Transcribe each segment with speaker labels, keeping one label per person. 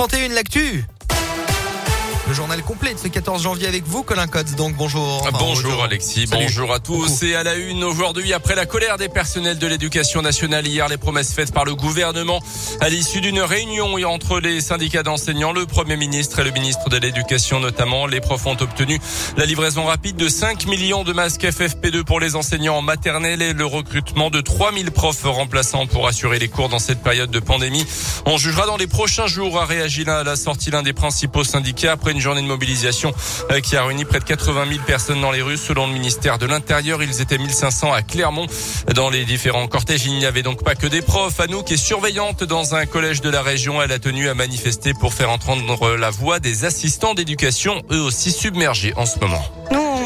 Speaker 1: 31 l'actu le journal complet de ce 14 janvier avec vous, Colin Codes. Donc bonjour.
Speaker 2: bonjour Alexis, bonjour à tous. Et à la une aujourd'hui, après la colère des personnels de l'éducation nationale hier, les promesses faites par le gouvernement à l'issue d'une réunion entre les syndicats d'enseignants, le Premier ministre et le ministre de l'Éducation notamment, les profs ont obtenu la livraison rapide de 5 millions de masques FFP2 pour les enseignants en maternelle et le recrutement de 3000 profs remplaçants pour assurer les cours dans cette période de pandémie. On jugera dans les prochains jours, a réagi à la sortie l'un des principaux syndicats après une une journée de mobilisation euh, qui a réuni près de 80 000 personnes dans les rues. Selon le ministère de l'Intérieur, ils étaient 1500 à Clermont. Dans les différents cortèges, il n'y avait donc pas que des profs. Anouk est surveillante dans un collège de la région. Elle a tenu à manifester pour faire entendre la voix des assistants d'éducation, eux aussi submergés en ce moment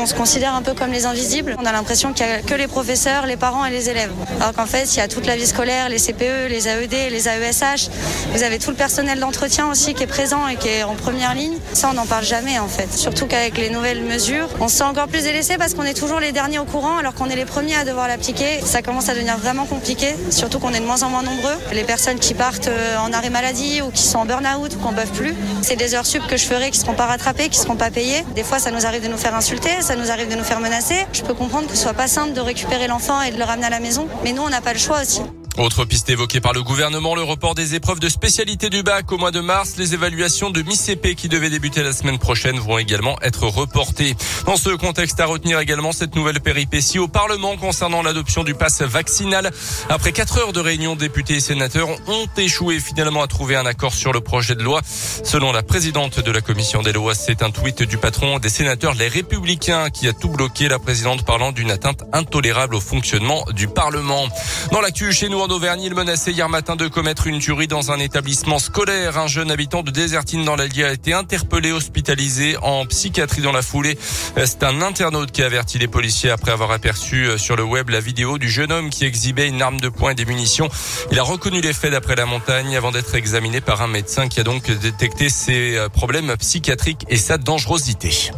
Speaker 3: on se considère un peu comme les invisibles. On a l'impression qu'il n'y a que les professeurs, les parents et les élèves. Alors qu'en fait, il y a toute la vie scolaire, les CPE, les AED, les AESH. Vous avez tout le personnel d'entretien aussi qui est présent et qui est en première ligne. Ça, on n'en parle jamais en fait. Surtout qu'avec les nouvelles mesures, on se sent encore plus délaissé parce qu'on est toujours les derniers au courant alors qu'on est les premiers à devoir l'appliquer. Ça commence à devenir vraiment compliqué, surtout qu'on est de moins en moins nombreux. Les personnes qui partent euh, en arrêt maladie ou qui sont en burn-out ou qu'on ne peuvent plus, c'est des heures sup que je ferai qui ne seront pas rattrapées, qui ne seront pas payées. Des fois, ça nous arrive de nous faire insulter, nous arrive de nous faire menacer. Je peux comprendre que ce soit pas simple de récupérer l'enfant et de le ramener à la maison, mais nous, on n'a pas le choix aussi.
Speaker 2: Autre piste évoquée par le gouvernement, le report des épreuves de spécialité du bac au mois de mars. Les évaluations de mi-CP qui devaient débuter la semaine prochaine vont également être reportées. Dans ce contexte, à retenir également cette nouvelle péripétie au Parlement concernant l'adoption du pass vaccinal. Après quatre heures de réunion, députés et sénateurs ont échoué finalement à trouver un accord sur le projet de loi. Selon la présidente de la commission des lois, c'est un tweet du patron des sénateurs, les républicains, qui a tout bloqué. La présidente parlant d'une atteinte intolérable au fonctionnement du Parlement. Dans l'actu chez nous, en Auvergne, il menaçait hier matin de commettre une tuerie dans un établissement scolaire. Un jeune habitant de Désertine dans l'Allier a été interpellé, hospitalisé en psychiatrie dans la foulée. C'est un internaute qui a averti les policiers après avoir aperçu euh, sur le web la vidéo du jeune homme qui exhibait une arme de poing et des munitions. Il a reconnu les faits d'après la montagne avant d'être examiné par un médecin qui a donc détecté ses euh, problèmes psychiatriques et sa dangerosité.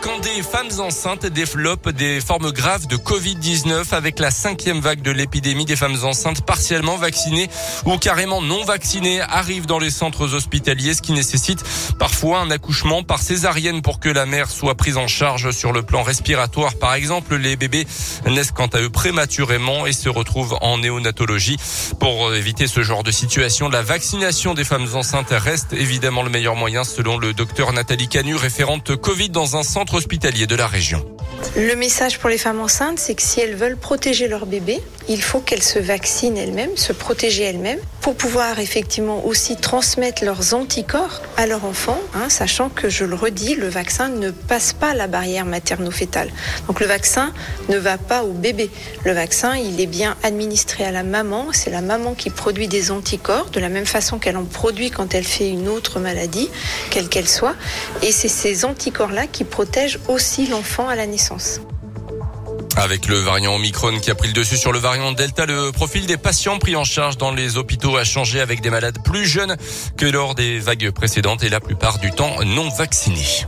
Speaker 2: Quand des femmes enceintes développent des formes graves de Covid-19 avec la cinquième vague de l'épidémie, des femmes enceintes partiellement vaccinées ou carrément non vaccinées arrivent dans les centres hospitaliers, ce qui nécessite parfois un accouchement par césarienne pour que la mère soit prise en charge sur le plan respiratoire. Par exemple, les bébés naissent quant à eux prématurément et se retrouvent en néonatologie. Pour éviter ce genre de situation, la vaccination des femmes enceintes reste évidemment le meilleur moyen selon le docteur Nathalie Canu, référente Covid dans un centre hospitalier de la région.
Speaker 4: Le message pour les femmes enceintes, c'est que si elles veulent protéger leur bébé, il faut qu'elles se vaccinent elles-mêmes, se protéger elles-mêmes, pour pouvoir effectivement aussi transmettre leurs anticorps à leur enfant, hein, sachant que, je le redis, le vaccin ne passe pas la barrière materno-fétale. Donc le vaccin ne va pas au bébé. Le vaccin, il est bien administré à la maman. C'est la maman qui produit des anticorps, de la même façon qu'elle en produit quand elle fait une autre maladie, quelle qu'elle soit. Et c'est ces anticorps-là qui protègent aussi l'enfant à la naissance.
Speaker 2: Avec le variant Omicron qui a pris le dessus sur le variant Delta, le profil des patients pris en charge dans les hôpitaux a changé avec des malades plus jeunes que lors des vagues précédentes et la plupart du temps non vaccinés.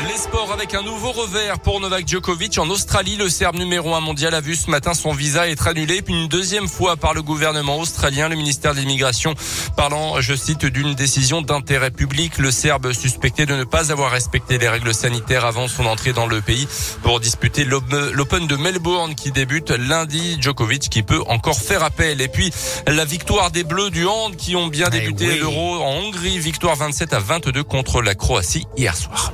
Speaker 2: Les sports avec un nouveau revers pour Novak Djokovic en Australie. Le Serbe numéro un mondial a vu ce matin son visa être annulé une deuxième fois par le gouvernement australien, le ministère de l'immigration parlant, je cite, d'une décision d'intérêt public. Le Serbe suspecté de ne pas avoir respecté les règles sanitaires avant son entrée dans le pays pour disputer l'Open de Melbourne qui débute lundi. Djokovic qui peut encore faire appel. Et puis la victoire des Bleus du hand qui ont bien eh débuté l'Euro en Hongrie. Victoire 27 à 22 contre la Croatie hier soir.